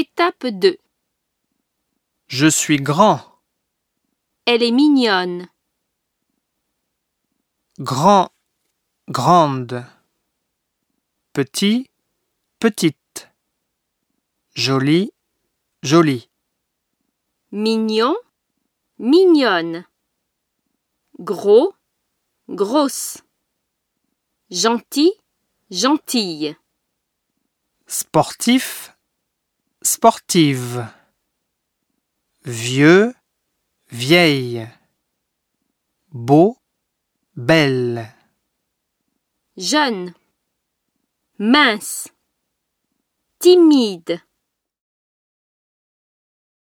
Étape 2. Je suis grand, Elle est mignonne. grand, grande. Petit, petite. Joli, jolie. Mignon, mignonne. Gros, grosse. Gentil, gentille. Sportif, sportive. Vieux, vieille. Beau, belle. Jeune. Mince. Timide.